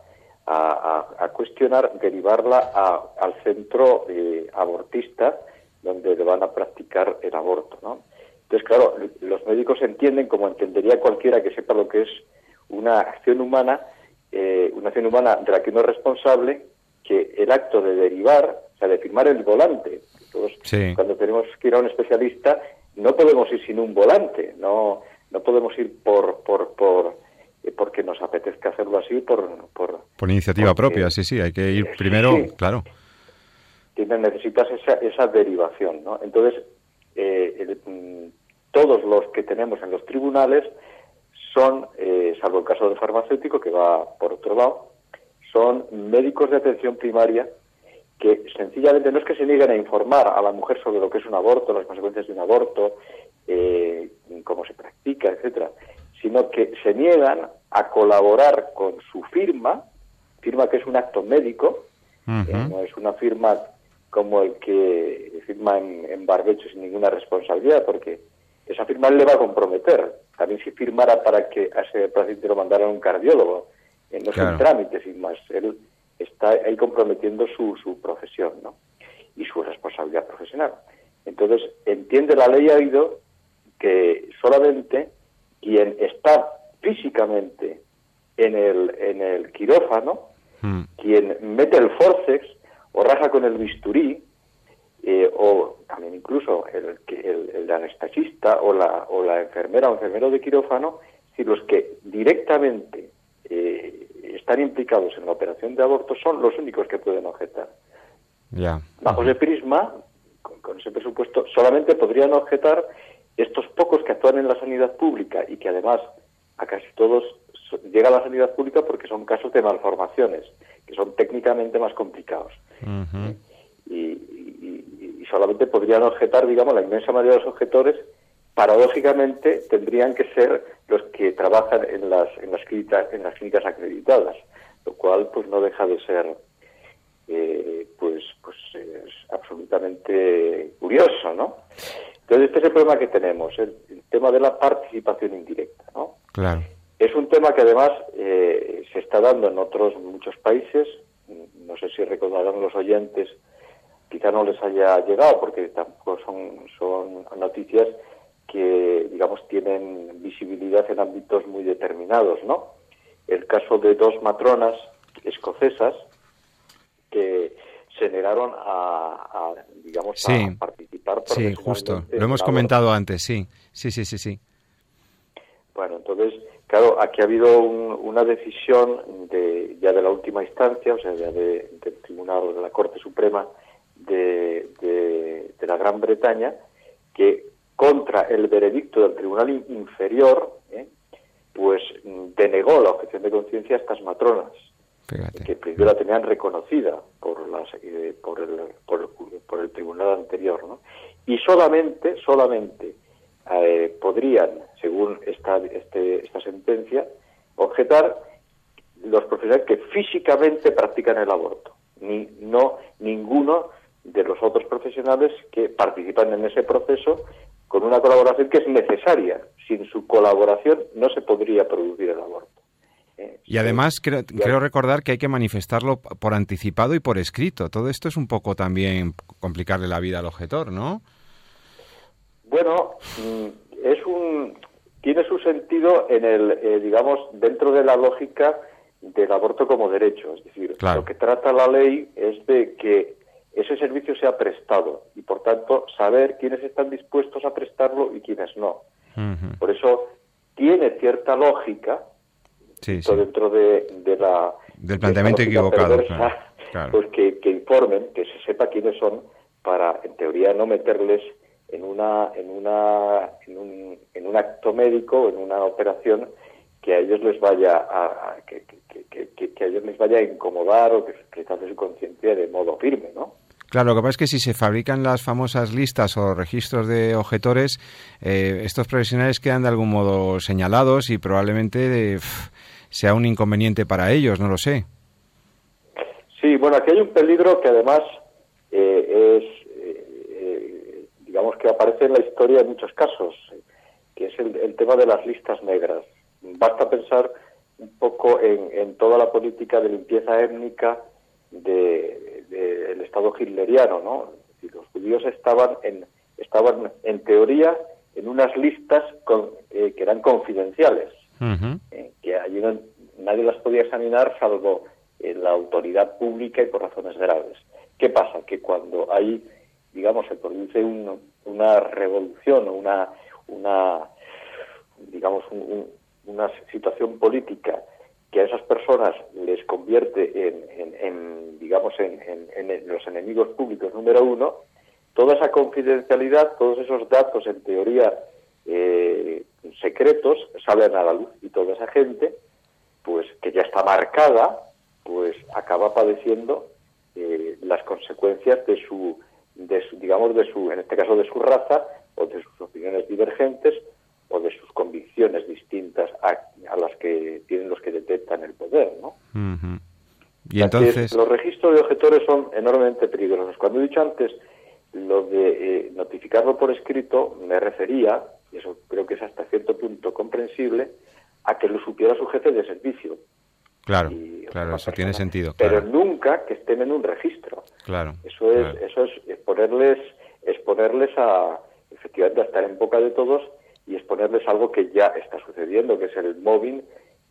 a, a, a cuestionar, derivarla a, al centro eh, abortista donde le van a practicar el aborto, ¿no? Entonces, claro, los médicos entienden, como entendería cualquiera que sepa lo que es una acción humana, eh, una acción humana de la que uno es responsable, que el acto de derivar, o sea, de firmar el volante, todos sí. cuando tenemos que ir a un especialista, no podemos ir sin un volante, no, no podemos ir por, por, por eh, porque nos apetezca hacerlo así, por... Por, por iniciativa porque, propia, sí, sí, hay que ir primero, sí, claro. Necesitas esa, esa derivación, ¿no? Entonces, eh, el, todos los que tenemos en los tribunales son, eh, salvo el caso del farmacéutico, que va por otro lado, son médicos de atención primaria que sencillamente no es que se nieguen a informar a la mujer sobre lo que es un aborto, las consecuencias de un aborto, eh, cómo se practica, etcétera, sino que se niegan a colaborar con su firma, firma que es un acto médico, eh, no es una firma como el que firma en, en barbecho sin ninguna responsabilidad, porque esa firma le va a comprometer. También si firmara para que a ese paciente lo mandara a un cardiólogo, eh, no es un trámite sin más. Él está ahí comprometiendo su, su profesión ¿no? y su responsabilidad profesional. Entonces, entiende la ley ha oído que solamente quien está físicamente en el, en el quirófano, hmm. quien mete el forceps o raja con el bisturí, eh, o también incluso el, el, el, anestesista o la, o la enfermera o enfermero de quirófano, si los que directamente eh, están implicados en la operación de aborto son los únicos que pueden objetar. Bajo ese prisma, con, ese presupuesto, solamente podrían objetar estos pocos que actúan en la sanidad pública y que además a casi todos llega a la sanidad pública porque son casos de malformaciones, que son técnicamente más complicados. y, solamente podrían objetar, digamos, la inmensa mayoría de los objetores, paradójicamente tendrían que ser los que trabajan en las, en las, clínicas, en las clínicas acreditadas, lo cual pues no deja de ser eh, pues, pues es absolutamente curioso, ¿no? Entonces, este es el problema que tenemos, el, tema de la participación indirecta, ¿no? Claro. Es un tema que además eh, se está dando en otros muchos países. No sé si recordarán los oyentes, quizá no les haya llegado porque tampoco son, son noticias que, digamos, tienen visibilidad en ámbitos muy determinados, ¿no? El caso de dos matronas escocesas que se negaron a, digamos, a participar Sí, justo. Lo hemos comentado antes, sí. Sí, sí, sí, sí. Bueno, entonces, claro, aquí ha habido una decisión de, ya de la última instancia, o sea, ya de, del Tribunal de la Corte Suprema de, de, la Gran Bretaña, que contra el veredicto del Tribunal Inferior, ¿eh? pues denegó la objeción de conciencia a estas matronas que primero la tenían reconocida por, las, eh, por, el, por, el, tribunal anterior, ¿no? Y solamente, solamente eh, podrían, según esta, este, esta sentencia, objetar los profesionales que físicamente practican el aborto, ni no ninguno de los otros profesionales que participan en ese proceso con una colaboración que es necesaria. Sin su colaboración no se podría producir el aborto. Y además creo, recordar que hay que manifestarlo por anticipado y por escrito. Todo esto es un poco también complicarle la vida al objetor, ¿no? Bueno, mm, es un tiene su sentido en el eh, digamos dentro de la lógica del aborto como derecho, es decir, lo que trata la ley es de que ese servicio sea prestado y por tanto saber quiénes están dispuestos a prestarlo y quiénes no. Por eso tiene cierta lógica dentro de, la del planteamiento equivocado pues que, informen que se sepa quiénes son para en teoría no meterles en una en una en un, en un acto médico en una operación que a ellos les vaya a, que, que, a ellos les vaya a incomodar o que, que hace su conciencia de modo firme no Claro, lo que pasa es que si se fabrican las famosas listas o registros de objetores, eh, estos profesionales quedan de algún modo señalados y probablemente sea un inconveniente para ellos, no lo sé. Sí, bueno, aquí hay un peligro que además eh, es, eh, digamos que aparece en la historia en muchos casos, que es el, tema de las listas negras. Basta pensar un poco en, toda la política de limpieza étnica del Estado hitleriano, ¿no? los judíos estaban en, estaban en teoría en unas listas eh, que eran confidenciales, eh, que allí nadie las podía examinar salvo eh, la autoridad pública y por razones graves. ¿Qué pasa? Que cuando hay, digamos, se produce una revolución o una, una digamos, una situación política que a esas personas les convierte en, digamos, en, los enemigos públicos número uno, toda esa confidencialidad, todos esos datos en teoría eh, secretos salen a la luz. Y toda esa gente, pues que ya está marcada, pues acaba padeciendo eh, las consecuencias de su, de digamos, de su, en este caso de su raza o de sus opiniones divergentes o de sus convicciones distintas a, las que tienen los que detectan el poder, ¿no? Y entonces los registros de objetores son enormemente peligrosos. Cuando he dicho antes lo de eh, notificarlo por escrito, me refería, y eso creo que es hasta cierto punto comprensible, a que lo supiera su jefe de servicio. Claro, claro, eso tiene sentido. Pero nunca que estén en un registro. Claro. Eso es, eso es exponerles, exponerles a, efectivamente, a estar en boca de todos y exponerles algo que ya está sucediendo, que es el mobbing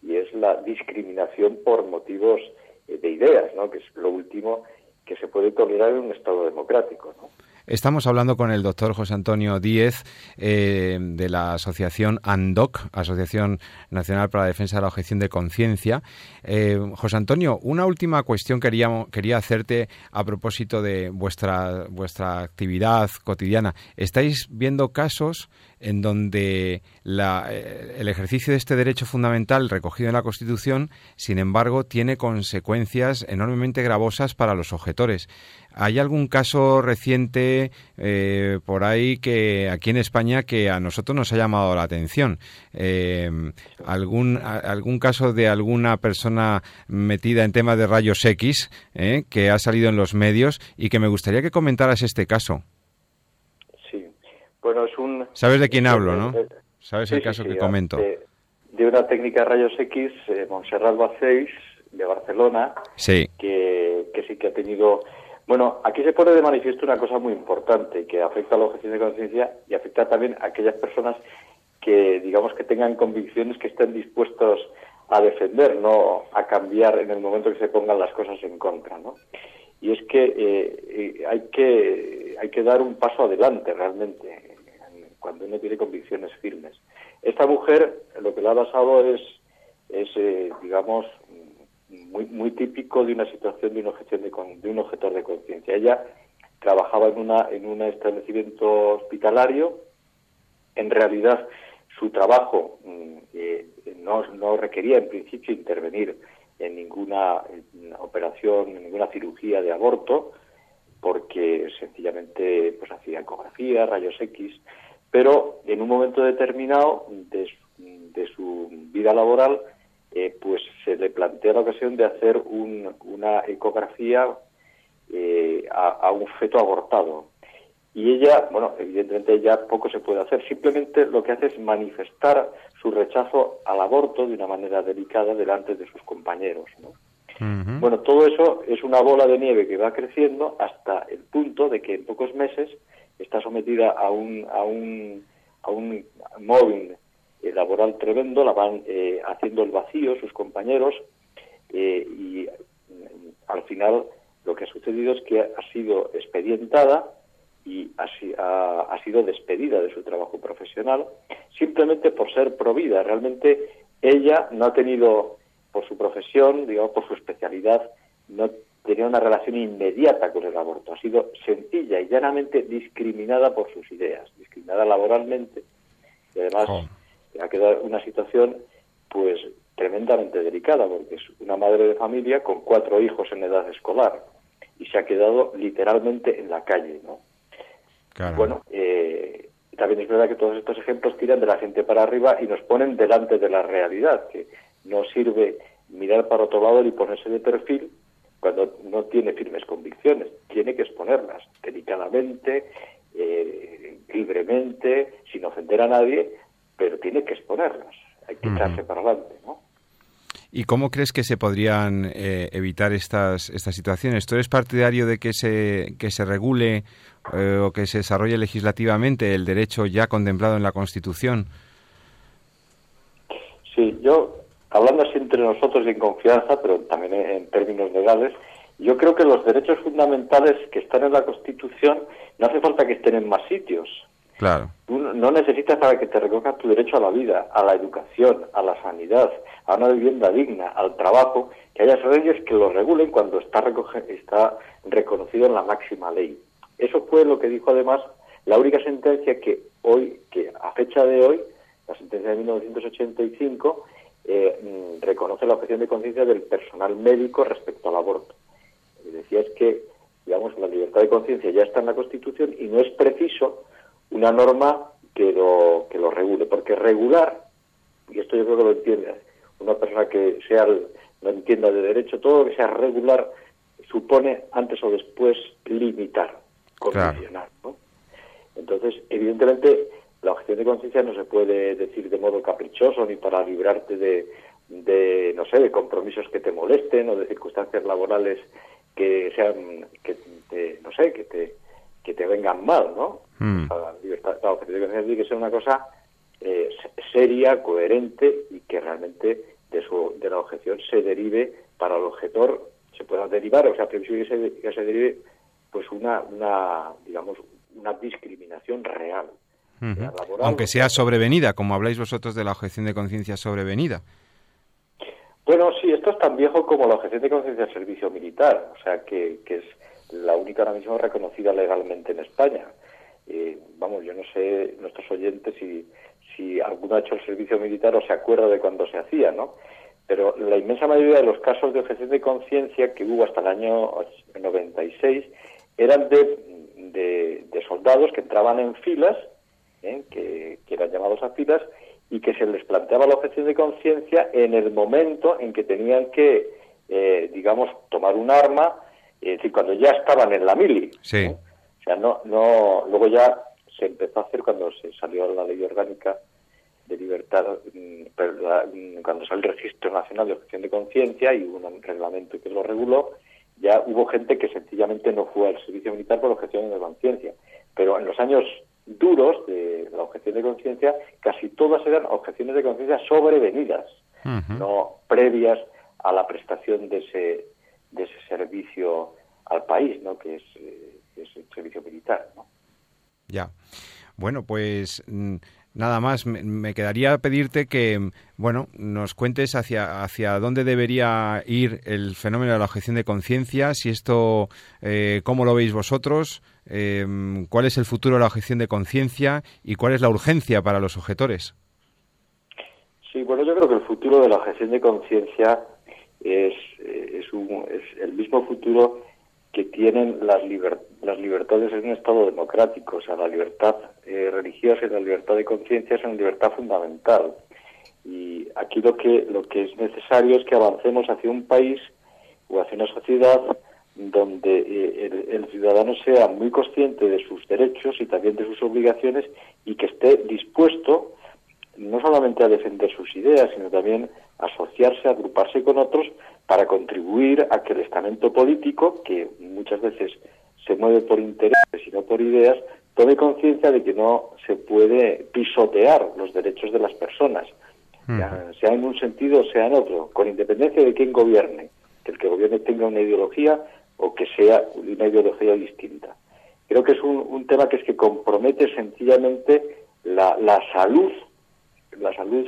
y es la discriminación por motivos eh, de ideas, ¿no? que es lo último que se puede tolerar en un Estado democrático. ¿no? Estamos hablando con el doctor José Antonio Díez eh, de la asociación ANDOC, Asociación Nacional para la Defensa de la Objeción de Conciencia. Eh, José Antonio, una última cuestión quería, quería hacerte a propósito de vuestra, vuestra actividad cotidiana. ¿Estáis viendo casos en donde eh, el ejercicio de este derecho fundamental recogido en la Constitución, sin embargo, tiene consecuencias enormemente gravosas para los objetores. ¿Hay algún caso reciente eh, por ahí que aquí en España que a nosotros nos ha llamado la atención? Eh, ¿algún, ¿Algún caso de alguna persona metida en temas de rayos X que ha salido en los medios y que me gustaría que comentaras este caso? Bueno, es un... ¿Sabes de quién hablo, no? ¿Sabes el caso que comento? De, una técnica de rayos X, eh, Montserrat Bacéis, de Barcelona, sí. Que, que sí que ha tenido... Bueno, aquí se pone de manifiesto una cosa muy importante que afecta a la objeción de conciencia y afecta también a aquellas personas que, digamos, que tengan convicciones que estén dispuestos a defender, no a cambiar en el momento que se pongan las cosas en contra, ¿no? Y es que eh, eh, hay que hay que dar un paso adelante realmente cuando uno tiene convicciones firmes. Esta mujer, lo que le ha pasado es, es eh, digamos, muy, muy típico de una situación de, una objeción de, de un objetor de conciencia. Ella trabajaba en, una, en un establecimiento hospitalario. En realidad, su trabajo mm, eh, no, no, requería en principio intervenir en ninguna operación, en ninguna cirugía de aborto, porque sencillamente pues hacía ecografía, rayos X, pero en un momento determinado de, su vida laboral, eh, pues se le plantea la ocasión de hacer una ecografía eh, a, un feto abortado. Y ella, bueno, evidentemente ya poco se puede hacer, simplemente lo que hace es manifestar su rechazo al aborto de una manera delicada delante de sus compañeros. Bueno, todo eso es una bola de nieve que va creciendo hasta el punto de que en pocos meses está sometida a un, a un, a un móvil eh, laboral tremendo, la van eh, haciendo el vacío sus compañeros eh, y mm, al final lo que ha sucedido es que ha sido expedientada y ha, ha, sido despedida de su trabajo profesional simplemente por ser provida. Realmente ella no ha tenido, por su profesión, digamos, por su especialidad, no tenía una relación inmediata con el aborto. Ha sido sencilla y llanamente discriminada por sus ideas, discriminada laboralmente y además ha quedado una situación pues tremendamente delicada porque es una madre de familia con cuatro hijos en edad escolar y se ha quedado literalmente en la calle, ¿no? Bueno, eh, también es verdad que todos estos ejemplos tiran de la gente para arriba y nos ponen delante de la realidad, que no sirve mirar para otro lado y ponerse de perfil cuando no tiene firmes convicciones. Tiene que exponerlas delicadamente, eh, libremente, sin ofender a nadie, pero tiene que exponerlas. Hay que echarse para adelante, ¿no? ¿Y cómo crees que se podrían eh, evitar estas, estas situaciones? ¿Tú eres partidario de que se, que se regule eh, o que se desarrolle legislativamente el derecho ya contemplado en la Constitución? Sí, yo hablando así entre nosotros y en confianza, pero también en términos legales, yo creo que los derechos fundamentales que están en la Constitución no hace falta que estén en más sitios. Claro. No necesitas para que te recoja tu derecho a la vida, a la educación, a la sanidad, a una vivienda digna, al trabajo, que haya leyes que lo regulen cuando está, está reconocido en la máxima ley. Eso fue lo que dijo además la única sentencia que hoy, que a fecha de hoy, la sentencia de 1985 eh, mm, reconoce la objeción de conciencia del personal médico respecto al aborto. Y decía es que, digamos, la libertad de conciencia ya está en la Constitución y no es preciso una norma que lo, que lo regule, porque regular, y esto yo creo que lo entiende una persona que sea no entienda de derecho, todo lo que sea regular supone antes o después limitar, condicionar. ¿no? Entonces, evidentemente, la objeción de conciencia no se puede decir de modo caprichoso ni para librarte de, de, no sé, de compromisos que te molesten o de circunstancias laborales que sean, que te, no sé, que te, que te vengan mal, ¿no? La, libertad, la objeción de conciencia tiene que ser una cosa eh, seria, coherente y que realmente de, su, de la objeción se derive para el objetor, se pueda derivar, o sea, previsible que se, que se derive pues una, una, digamos, una discriminación real. Aunque sea sobrevenida, como habláis vosotros de la objeción de conciencia sobrevenida. Bueno, sí, esto es tan viejo como la objeción de conciencia del servicio militar, o sea, que, que, es la única ahora mismo reconocida legalmente en España. Eh, vamos, yo no sé, nuestros oyentes, si, si alguno ha hecho el servicio militar o se acuerda de cuando se hacía, ¿no? Pero la inmensa mayoría de los casos de objeción de conciencia que hubo hasta el año 96 eran de, de, soldados que entraban en filas, ¿eh? que, eran llamados a filas, y que se les planteaba la objeción de conciencia en el momento en que tenían que, eh, digamos, tomar un arma, es decir, cuando ya estaban en la mili. Sí. O sea, no, no, luego ya se empezó a hacer cuando se salió la ley orgánica de libertad, mm, mm, cuando salió el Registro Nacional de Objeción de Conciencia y hubo un reglamento que lo reguló, ya hubo gente que sencillamente no fue al servicio militar por objeción de conciencia. Pero en los años duros de la objeción de conciencia, casi todas eran objeciones de conciencia sobrevenidas, no previas a la prestación de ese, de ese servicio al país, ¿no? que es, eh, es el servicio militar. ¿no? Ya. Bueno, pues mm, nada más. Me, quedaría pedirte que, bueno, nos cuentes hacia, hacia dónde debería ir el fenómeno de la objeción de conciencia, si esto, eh, cómo lo veis vosotros, em, cuál es el futuro de la objeción de conciencia y cuál es la urgencia para los objetores. Sí, bueno, yo creo que el futuro de la objeción de conciencia es, eh, es, un, es el mismo futuro que tienen las, las libertades en un Estado democrático. O sea, la libertad eh, religiosa y la libertad de conciencia es una libertad fundamental. Y aquí lo que, lo que es necesario es que avancemos hacia un país o hacia una sociedad donde eh, el, ciudadano sea muy consciente de sus derechos y también de sus obligaciones y que esté dispuesto no solamente a defender sus ideas, sino también a asociarse, agruparse con otros para contribuir a que el estamento político, que muchas veces se mueve por intereses y no por ideas, tome conciencia de que no se puede pisotear los derechos de las personas, sea en un sentido o sea en otro, con independencia de quién gobierne, que el que gobierne tenga una ideología o que sea una ideología distinta. Creo que es un, tema que es que compromete sencillamente la, la salud, la salud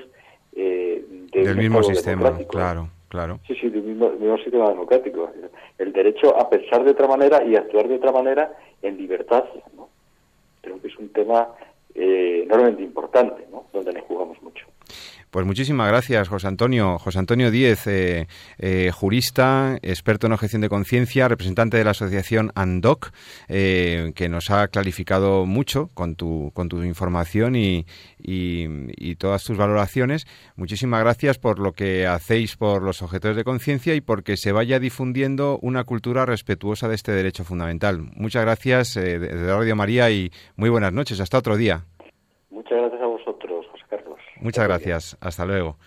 eh, del mismo sistema, claro. Claro. Sí, sí, del mismo, sistema democrático. El derecho a pensar de otra manera y actuar de otra manera en libertad. ¿no? Creo que es un tema eh, enormemente importante, ¿no? donde nos jugamos mucho. Pues muchísimas gracias, José Antonio. José Antonio Díez, eh, eh, jurista, experto en objeción de conciencia, representante de la asociación ANDOC, eh, que nos ha clarificado mucho con tu, con tu información y, y, todas tus valoraciones. Muchísimas gracias por lo que hacéis por los objetores de conciencia y porque se vaya difundiendo una cultura respetuosa de este derecho fundamental. Muchas gracias, de Radio María, y muy buenas noches. Hasta otro día. Muchas gracias a vosotros. Muchas gracias. Hasta luego.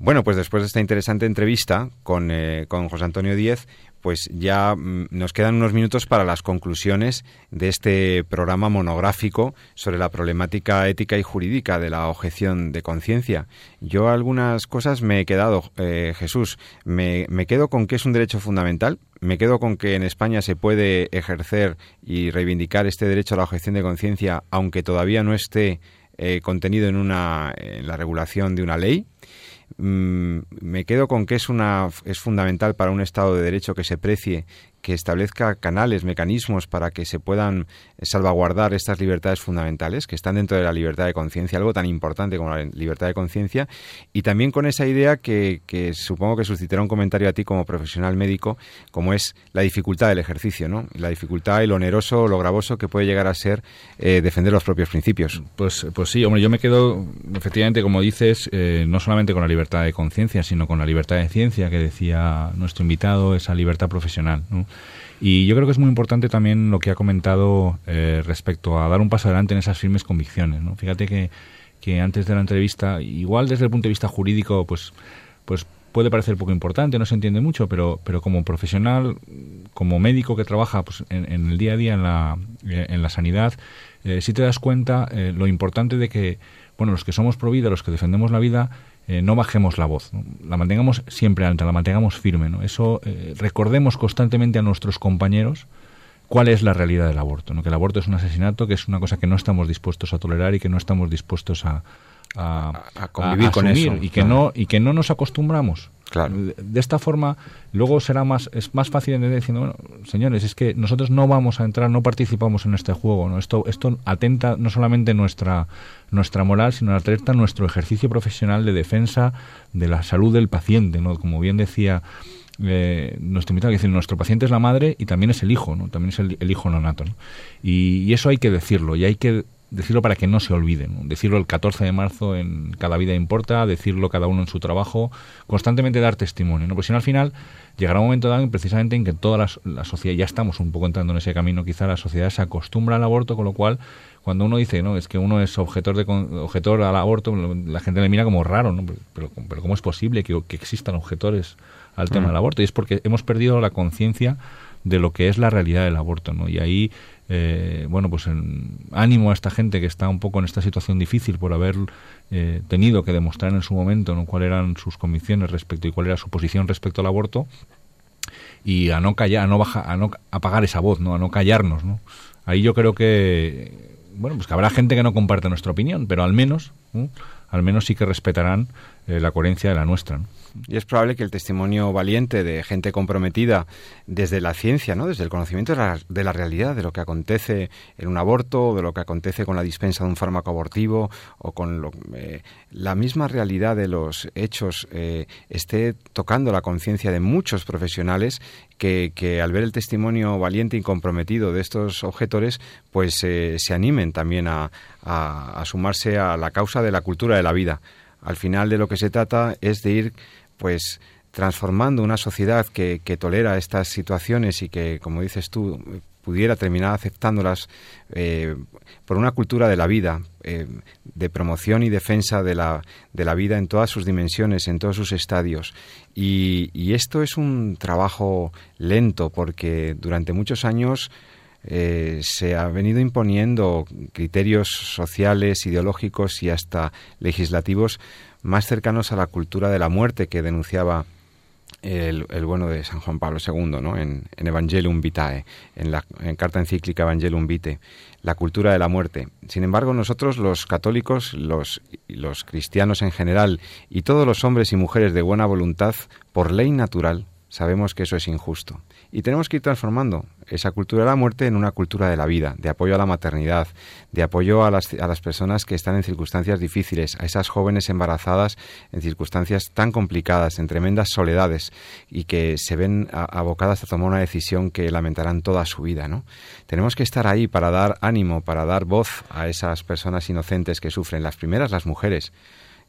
Bueno, pues después de esta interesante entrevista con, eh, con José Antonio Díez, pues ya mm, nos quedan unos minutos para las conclusiones de este programa monográfico sobre la problemática ética y jurídica de la objeción de conciencia. Yo algunas cosas me he quedado, eh, Jesús, me, me quedo con que es un derecho fundamental, me quedo con que en España se puede ejercer y reivindicar este derecho a la objeción de conciencia, aunque todavía no esté eh, contenido en, una, en la regulación de una ley. Mm, me quedo con que es, una, es fundamental para un Estado de Derecho que se precie que establezca canales, mecanismos para que se puedan salvaguardar estas libertades fundamentales que están dentro de la libertad de conciencia, algo tan importante como la libertad de conciencia, y también con esa idea que, supongo que suscitará un comentario a ti como profesional médico, como es la dificultad del ejercicio, ¿no? La dificultad, el oneroso, lo gravoso que puede llegar a ser eh, defender los propios principios. Pues, pues sí, hombre, yo me quedo, efectivamente, como dices, eh, no solamente con la libertad de conciencia, sino con la libertad de ciencia que decía nuestro invitado, esa libertad profesional, ¿no? Y yo creo que es muy importante también lo que ha comentado eh, respecto a dar un paso adelante en esas firmes convicciones. ¿no? Fíjate que, que antes de la entrevista, igual desde el punto de vista jurídico, pues, pues puede parecer poco importante, no se entiende mucho, pero, pero como profesional, como médico que trabaja pues, en, el día a día en la, en la sanidad, eh, sí te das cuenta eh, lo importante de que, bueno, los que somos pro vida, los que defendemos la vida, eh, no bajemos la voz, la mantengamos siempre alta, la mantengamos firme. ¿no? Eso eh, recordemos constantemente a nuestros compañeros cuál es la realidad del aborto, ¿no? que el aborto es un asesinato, que es una cosa que no estamos dispuestos a tolerar y que no estamos dispuestos a, a, convivir con eso y que no y que no nos acostumbramos Claro. De esta forma, luego será más, es más fácil entender diciendo, bueno, señores, es que nosotros no vamos a entrar, no participamos en este juego, ¿no? Esto, esto atenta no solamente nuestra, nuestra moral, sino atenta nuestro ejercicio profesional de defensa de la salud del paciente, ¿no? Como bien decía eh, nuestro invitado, decir, nuestro paciente es la madre y también es el hijo, ¿no? También es el, hijo nonato, ¿no? Y, y eso hay que decirlo, y hay que decirlo para que no se olviden, decirlo el 14 de marzo en Cada Vida Importa, decirlo cada uno en su trabajo, constantemente dar testimonio, ¿no? Porque si no al final llegará un momento dado precisamente en que toda la, la, sociedad, ya estamos un poco entrando en ese camino, quizá la sociedad se acostumbra al aborto, con lo cual cuando uno dice, no, es que uno es objetor, de, objetor al aborto, la gente le mira como raro, ¿no? Pero, pero ¿cómo es posible que, que existan objetores al tema mm. del aborto? Y es porque hemos perdido la conciencia de lo que es la realidad del aborto, ¿no? Y ahí eh, bueno, pues en ánimo a esta gente que está un poco en esta situación difícil por haber eh, tenido que demostrar en su momento ¿no? cuáles eran sus convicciones respecto y cuál era su posición respecto al aborto y a no callar, a no bajar, a no apagar esa voz, ¿no? A no callarnos, ¿no? Ahí yo creo que bueno, pues que habrá gente que no comparte nuestra opinión, pero al menos, al menos sí que respetarán eh, la coherencia de la nuestra. Y es probable que el testimonio valiente de gente comprometida desde la ciencia, ¿no? desde el conocimiento de la, realidad, de lo que acontece en un aborto, o de lo que acontece con la dispensa de un fármaco abortivo, o con eh, la misma realidad de los hechos, eh, esté tocando la conciencia de muchos profesionales que, al ver el testimonio valiente y comprometido de estos objetores, pues se animen también a sumarse a la causa de la cultura de la vida. Al final de lo que se trata es de ir pues transformando una sociedad que, que tolera estas situaciones y que, como dices tú, pudiera terminar aceptándolas eh, por una cultura de la vida, eh, de promoción y defensa de la, de la vida en todas sus dimensiones, en todos sus estadios. Y, y esto es un trabajo lento porque durante muchos años eh, se ha venido imponiendo criterios sociales, ideológicos y hasta legislativos más cercanos a la cultura de la muerte que denunciaba el, bueno de San Juan Pablo II, ¿no? en, Evangelium Vitae, en la carta encíclica Evangelium Vitae, la cultura de la muerte. Sin embargo, nosotros los católicos, los, los cristianos en general y todos los hombres y mujeres de buena voluntad, por ley natural, sabemos que eso es injusto. Y tenemos que ir transformando esa cultura de la muerte en una cultura de la vida, de apoyo a la maternidad, de apoyo a las, a las personas que están en circunstancias difíciles, a esas jóvenes embarazadas en circunstancias tan complicadas, en tremendas soledades y que se ven abocadas a tomar una decisión que lamentarán toda su vida. ¿no? Tenemos que estar ahí para dar ánimo, para dar voz a esas personas inocentes que sufren, las primeras las mujeres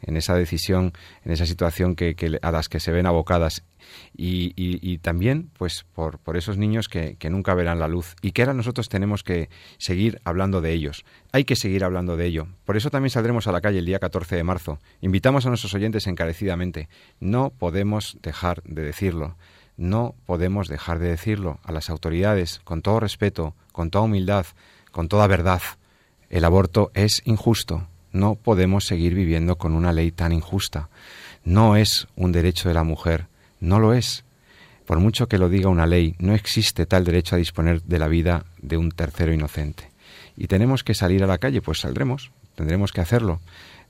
en esa decisión, en esa situación que, a las que se ven abocadas. Y, también, pues, por, esos niños que, que, nunca verán la luz y que ahora nosotros tenemos que seguir hablando de ellos. Hay que seguir hablando de ello. Por eso también saldremos a la calle el día 14 de marzo. Invitamos a nuestros oyentes encarecidamente. No podemos dejar de decirlo. No podemos dejar de decirlo a las autoridades, con todo respeto, con toda humildad, con toda verdad. El aborto es injusto. No podemos seguir viviendo con una ley tan injusta. No es un derecho de la mujer, no lo es. Por mucho que lo diga una ley, no existe tal derecho a disponer de la vida de un tercero inocente. Y tenemos que salir a la calle, pues saldremos, tendremos que hacerlo.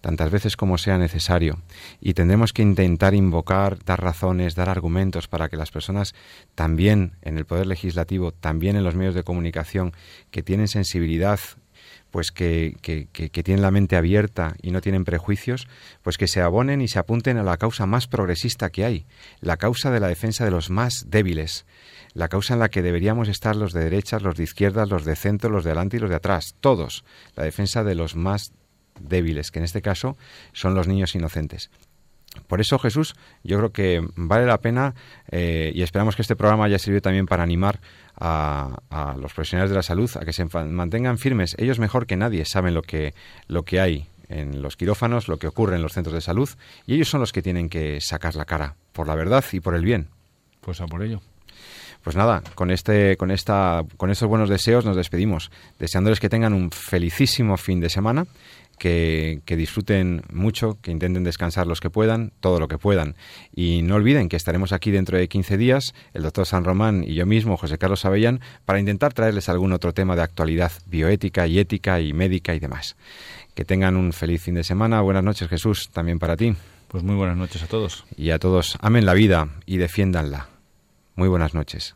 tantas veces como sea necesario, y tendremos que intentar invocar, dar razones, dar argumentos para que las personas también en el Poder Legislativo, también en los medios de comunicación, que tienen sensibilidad pues que, que, que, tienen la mente abierta y no tienen prejuicios, pues que se abonen y se apunten a la causa más progresista que hay, la causa de la defensa de los más débiles, la causa en la que deberíamos estar los de derechas, los de izquierdas, los de centro, los de adelante y los de atrás, todos, la defensa de los más débiles, que en este caso son los niños inocentes. Por eso Jesús, yo creo que vale la pena eh, y esperamos que este programa haya servido también para animar a, los profesionales de la salud a que se mantengan firmes. Ellos mejor que nadie saben lo que, lo que hay en los quirófanos, lo que ocurre en los centros de salud y ellos son los que tienen que sacar la cara por la verdad y por el bien. Pues a por ello. Pues nada, con este, con esta, con estos buenos deseos nos despedimos, deseándoles que tengan un felicísimo fin de semana que, disfruten mucho, que intenten descansar los que puedan, todo lo que puedan. Y no olviden que estaremos aquí dentro de 15 días, el doctor San Román y yo mismo, José Carlos Avellán, para intentar traerles algún otro tema de actualidad bioética y ética y médica y demás. Que tengan un feliz fin de semana. Buenas noches, Jesús, también para ti. Pues muy buenas noches a todos. Y a todos, amen la vida y defiéndanla. Muy buenas noches.